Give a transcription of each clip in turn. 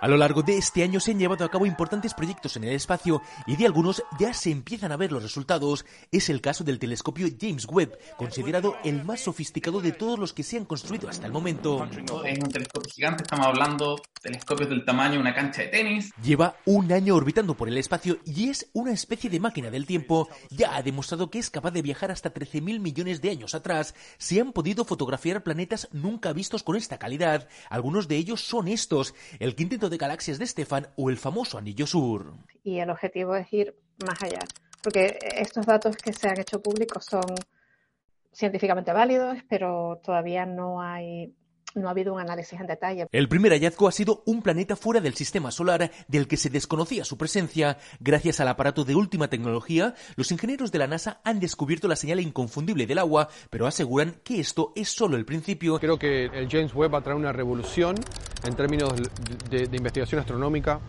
A lo largo de este año se han llevado a cabo importantes proyectos en el espacio y de algunos ya se empiezan a ver los resultados. Es el caso del telescopio James Webb, considerado el más sofisticado de todos los que se han construido hasta el momento. Es un telescopio gigante, estamos hablando telescopios del tamaño de una cancha de tenis. Lleva un año orbitando por el espacio y es una especie de máquina del tiempo. Ya ha demostrado que es capaz de viajar hasta 13.000 millones de años atrás. Se han podido fotografiar planetas nunca vistos con esta calidad. Algunos de ellos son estos. El quinteto de galaxias de Stefan o el famoso Anillo Sur. Y el objetivo es ir más allá, porque estos datos que se han hecho públicos son científicamente válidos, pero todavía no hay no ha habido un análisis en detalle. El primer hallazgo ha sido un planeta fuera del sistema solar del que se desconocía su presencia. Gracias al aparato de última tecnología, los ingenieros de la NASA han descubierto la señal inconfundible del agua, pero aseguran que esto es solo el principio. Creo que el James Webb va a traer una revolución en términos de, investigación astronómica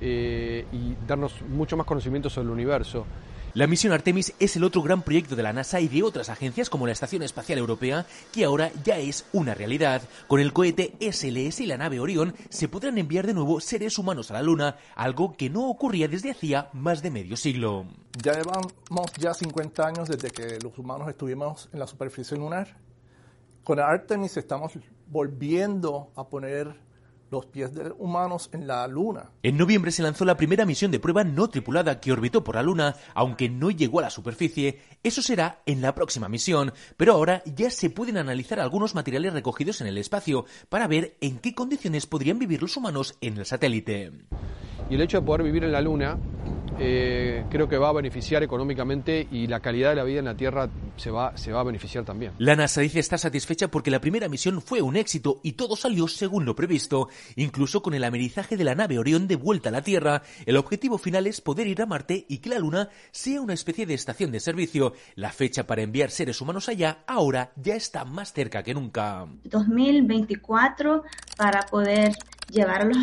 eh, y darnos mucho más conocimiento sobre el universo. La misión Artemis es el otro gran proyecto de la NASA y de otras agencias como la Estación Espacial Europea, que ahora ya es una realidad. Con el cohete SLS y la nave Orión se podrán enviar de nuevo seres humanos a la Luna, algo que no ocurría desde hacía más de medio siglo. Ya llevamos ya 50 años desde que los humanos estuvimos en la superficie lunar. Con Artemis estamos volviendo a poner los pies de humanos en la Luna. En noviembre se lanzó la primera misión de prueba no tripulada que orbitó por la Luna, aunque no llegó a la superficie. Eso será en la próxima misión, pero ahora ya se pueden analizar algunos materiales recogidos en el espacio para ver en qué condiciones podrían vivir los humanos en el satélite. Y el hecho de poder vivir en la Luna eh, creo que va a beneficiar económicamente y la calidad de la vida en la Tierra se va, se va a beneficiar también. La NASA dice estar satisfecha porque la primera misión fue un éxito y todo salió según lo previsto, incluso con el amerizaje de la nave Orión de vuelta a la Tierra. El objetivo final es poder ir a Marte y que la Luna sea una especie de estación de servicio. La fecha para enviar seres humanos allá ahora ya está más cerca que nunca. 2024 para poder llevar a los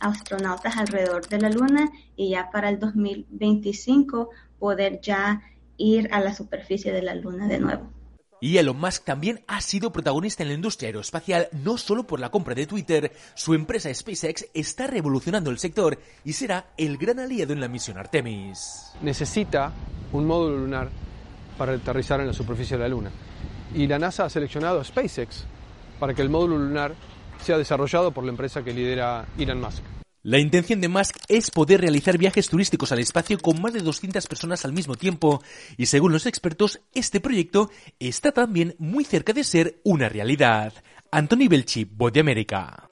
astronautas alrededor de la Luna y ya para el 2025 poder ya ir a la superficie de la Luna de nuevo. Y Elon Musk también ha sido protagonista en la industria aeroespacial, no solo por la compra de Twitter, su empresa SpaceX está revolucionando el sector y será el gran aliado en la misión Artemis. Necesita un módulo lunar para aterrizar en la superficie de la Luna. Y la NASA ha seleccionado a SpaceX para que el módulo lunar sea desarrollado por la empresa que lidera Elon Musk. La intención de Musk es poder realizar viajes turísticos al espacio con más de 200 personas al mismo tiempo, y según los expertos, este proyecto está también muy cerca de ser una realidad. Anthony Belchi, Voz de América.